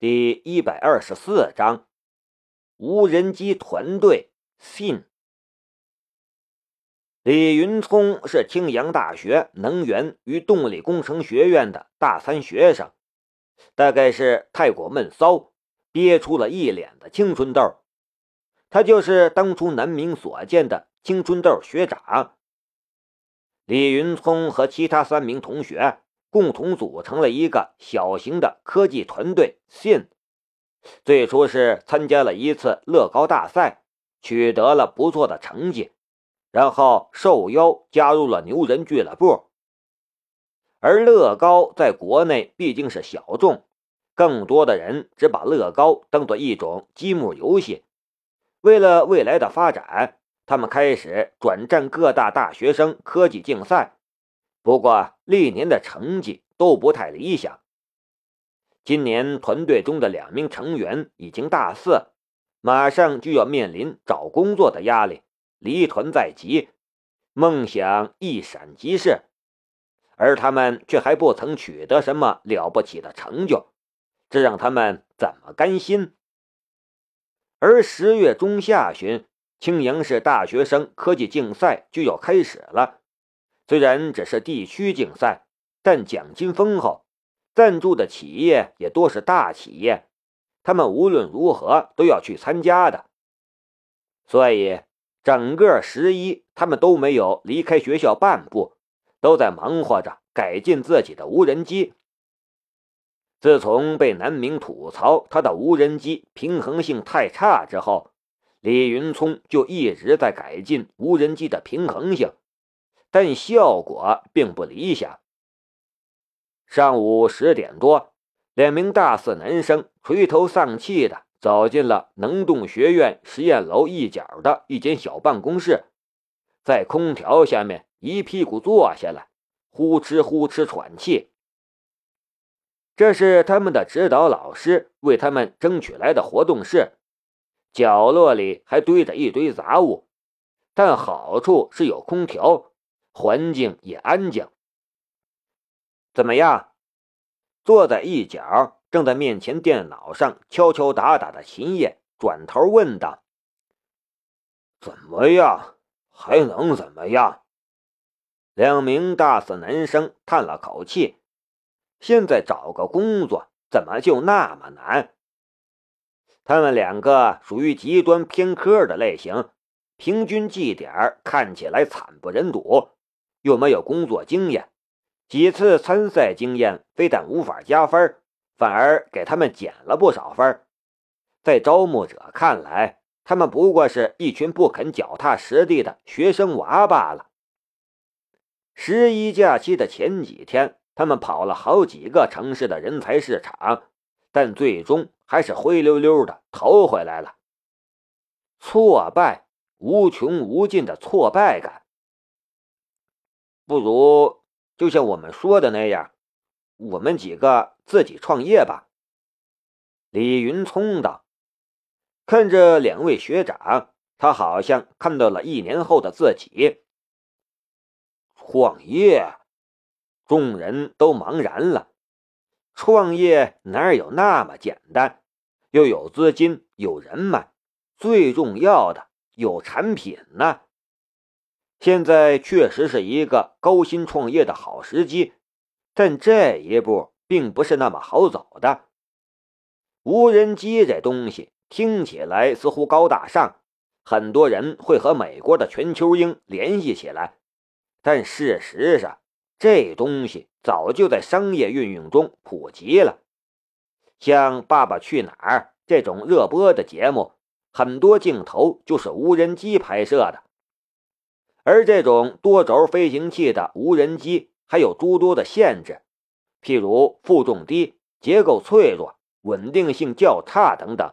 第一百二十四章，无人机团队信。李云聪是青阳大学能源与动力工程学院的大三学生，大概是太过闷骚，憋出了一脸的青春痘。他就是当初南明所见的青春痘学长。李云聪和其他三名同学共同组成了一个小型的科技团队。信最初是参加了一次乐高大赛，取得了不错的成绩，然后受邀加入了牛人俱乐部。而乐高在国内毕竟是小众，更多的人只把乐高当做一种积木游戏。为了未来的发展。他们开始转战各大大学生科技竞赛，不过历年的成绩都不太理想。今年团队中的两名成员已经大四，马上就要面临找工作的压力，离团在即，梦想一闪即逝，而他们却还不曾取得什么了不起的成就，这让他们怎么甘心？而十月中下旬。青阳市大学生科技竞赛就要开始了，虽然只是地区竞赛，但奖金丰厚，赞助的企业也多是大企业，他们无论如何都要去参加的。所以，整个十一，他们都没有离开学校半步，都在忙活着改进自己的无人机。自从被南明吐槽他的无人机平衡性太差之后，李云聪就一直在改进无人机的平衡性，但效果并不理想。上午十点多，两名大四男生垂头丧气的走进了能动学院实验楼一角的一间小办公室，在空调下面一屁股坐下来，呼哧呼哧喘气。这是他们的指导老师为他们争取来的活动室。角落里还堆着一堆杂物，但好处是有空调，环境也安静。怎么样？坐在一角，正在面前电脑上敲敲打打的秦叶转头问道：“怎么样？还能怎么样？”两名大四男生叹了口气：“现在找个工作，怎么就那么难？”他们两个属于极端偏科的类型，平均绩点看起来惨不忍睹，又没有工作经验，几次参赛经验非但无法加分，反而给他们减了不少分。在招募者看来，他们不过是一群不肯脚踏实地的学生娃罢了。十一假期的前几天，他们跑了好几个城市的人才市场，但最终。还是灰溜溜的逃回来了。挫败，无穷无尽的挫败感。不如就像我们说的那样，我们几个自己创业吧。李云聪道。看着两位学长，他好像看到了一年后的自己。创业，众人都茫然了。创业哪有那么简单？又有资金，有人脉，最重要的有产品呢。现在确实是一个高薪创业的好时机，但这一步并不是那么好走的。无人机这东西听起来似乎高大上，很多人会和美国的全球鹰联系起来，但事实上，这东西。早就在商业运用中普及了，像《爸爸去哪儿》这种热播的节目，很多镜头就是无人机拍摄的。而这种多轴飞行器的无人机还有诸多的限制，譬如负重低、结构脆弱、稳定性较差等等。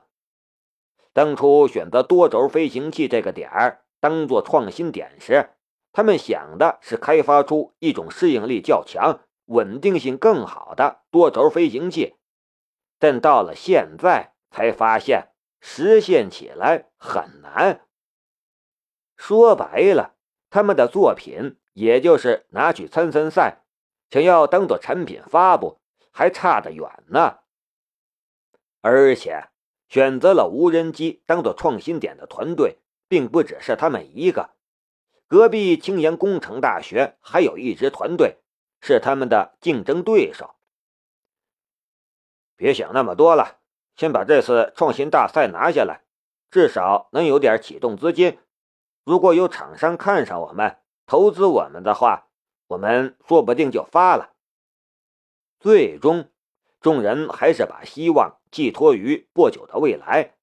当初选择多轴飞行器这个点儿当做创新点时，他们想的是开发出一种适应力较强。稳定性更好的多轴飞行器，但到了现在才发现实现起来很难。说白了，他们的作品也就是拿去参参赛，想要当做产品发布，还差得远呢。而且选择了无人机当做创新点的团队，并不只是他们一个。隔壁青岩工程大学还有一支团队，是他们的竞争对手。别想那么多了，先把这次创新大赛拿下来，至少能有点启动资金。如果有厂商看上我们，投资我们的话，我们说不定就发了。最终，众人还是把希望寄托于不久的未来。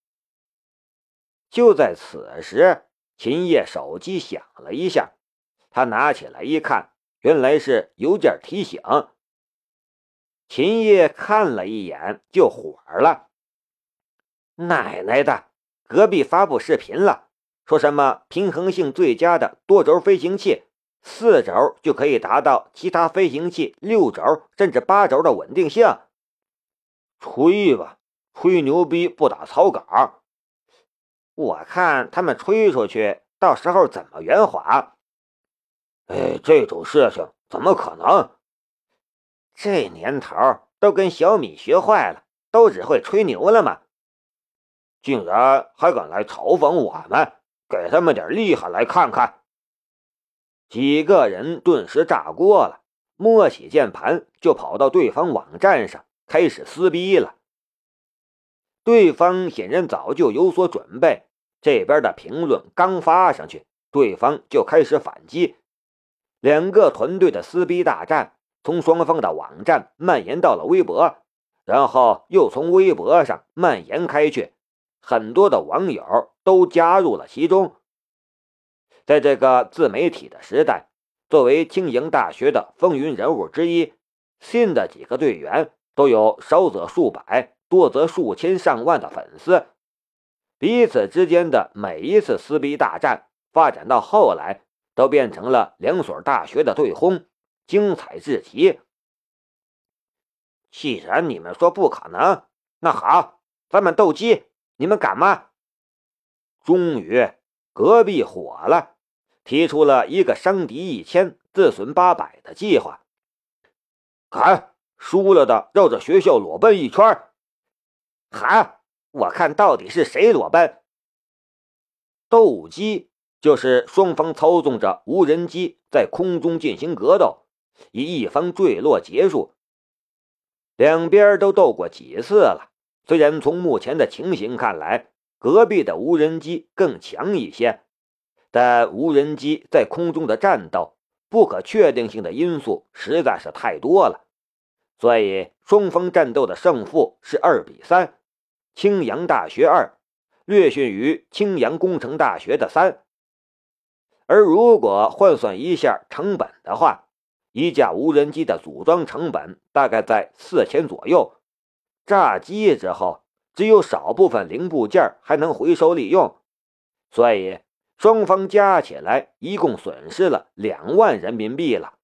就在此时。秦叶手机响了一下，他拿起来一看，原来是邮件提醒。秦叶看了一眼就火了：“奶奶的，隔壁发布视频了，说什么平衡性最佳的多轴飞行器，四轴就可以达到其他飞行器六轴甚至八轴的稳定性。吹吧，吹牛逼不打草稿。”我看他们吹出去，到时候怎么圆滑？哎，这种事情怎么可能？这年头都跟小米学坏了，都只会吹牛了吗？竟然还敢来嘲讽我们，给他们点厉害来看看！几个人顿时炸锅了，摸起键盘就跑到对方网站上开始撕逼了。对方显然早就有所准备，这边的评论刚发上去，对方就开始反击。两个团队的撕逼大战从双方的网站蔓延到了微博，然后又从微博上蔓延开去，很多的网友都加入了其中。在这个自媒体的时代，作为青营大学的风云人物之一，新的几个队员都有少则数百。多则数千上万的粉丝，彼此之间的每一次撕逼大战，发展到后来都变成了两所大学的对轰，精彩至极。既然你们说不可能，那好，咱们斗鸡，你们敢吗？终于，隔壁火了，提出了一个伤敌一千，自损八百的计划。喊，输了的绕着学校裸奔一圈。喊，我看到底是谁裸奔。斗鸡就是双方操纵着无人机在空中进行格斗，以一方坠落结束。两边都斗过几次了，虽然从目前的情形看来，隔壁的无人机更强一些，但无人机在空中的战斗，不可确定性的因素实在是太多了，所以双方战斗的胜负是二比三。青阳大学二略逊于青阳工程大学的三，而如果换算一下成本的话，一架无人机的组装成本大概在四千左右。炸机之后，只有少部分零部件还能回收利用，所以双方加起来一共损失了两万人民币了。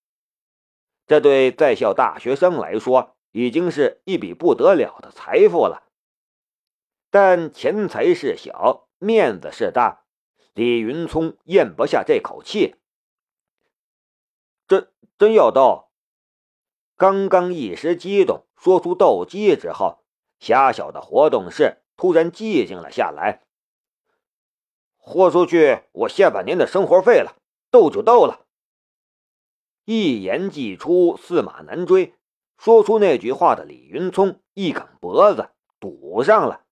这对在校大学生来说，已经是一笔不得了的财富了。但钱财是小，面子是大，李云聪咽不下这口气。真真要斗？刚刚一时激动说出斗鸡之后，狭小的活动室突然寂静了下来。豁出去，我下半年的生活费了，斗就斗了。一言既出，驷马难追。说出那句话的李云聪一梗脖子，堵上了。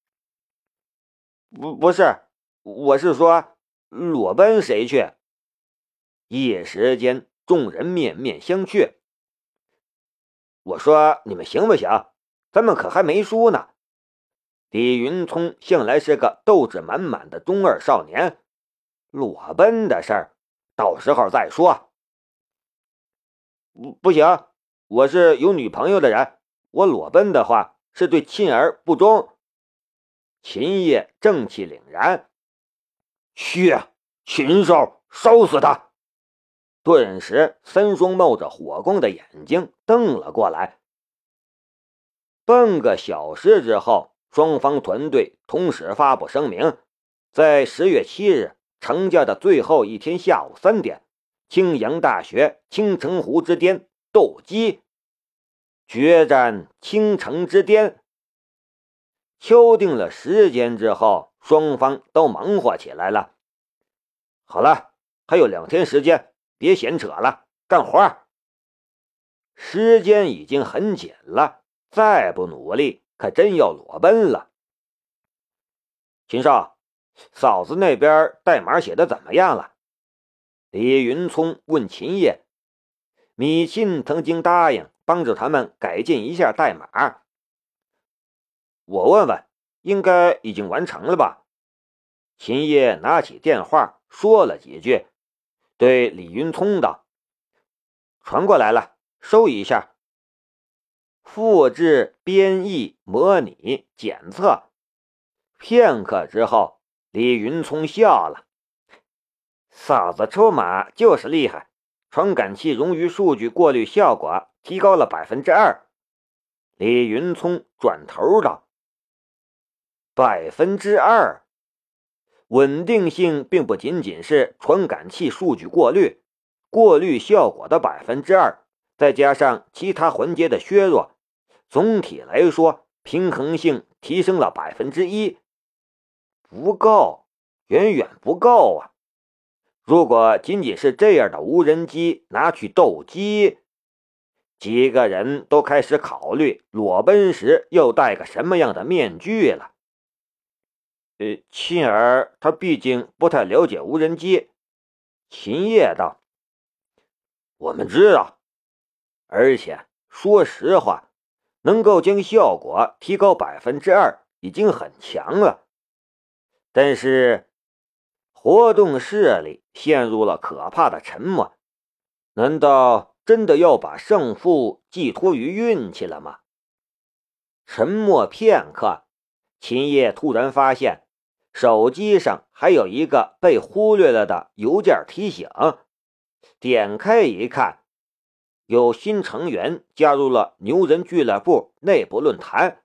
不不是，我是说，裸奔谁去？一时间，众人面面相觑。我说你们行不行？咱们可还没输呢。李云聪向来是个斗志满满的中二少年，裸奔的事儿，到时候再说。不不行，我是有女朋友的人，我裸奔的话是对妻儿不忠。秦叶正气凛然，去禽兽，烧死他！顿时，三双冒着火光的眼睛瞪了过来。半个小时之后，双方团队同时发布声明：在十月七日成假的最后一天下午三点，青阳大学青城湖之巅斗鸡决战青城之巅。敲定了时间之后，双方都忙活起来了。好了，还有两天时间，别闲扯了，干活。时间已经很紧了，再不努力，可真要裸奔了。秦少，嫂子那边代码写的怎么样了？李云聪问秦叶。米沁曾经答应帮助他们改进一下代码。我问问，应该已经完成了吧？秦叶拿起电话说了几句，对李云聪道：“传过来了，收一下。”复制、编译、模拟、检测。片刻之后，李云聪笑了：“嫂子出马就是厉害。”传感器冗余数据过滤效果提高了百分之二。李云聪转头道：“百分之二，稳定性并不仅仅是传感器数据过滤，过滤效果的百分之二，再加上其他环节的削弱，总体来说平衡性提升了百分之一。不够，远远不够啊！”如果仅仅是这样的无人机拿去斗鸡，几个人都开始考虑裸奔时要戴个什么样的面具了。呃，亲儿他毕竟不太了解无人机。秦叶道：“我们知道，而且说实话，能够将效果提高百分之二已经很强了。但是。”活动室里陷入了可怕的沉默。难道真的要把胜负寄托于运气了吗？沉默片刻，秦叶突然发现手机上还有一个被忽略了的邮件提醒。点开一看，有新成员加入了牛人俱乐部内部论坛。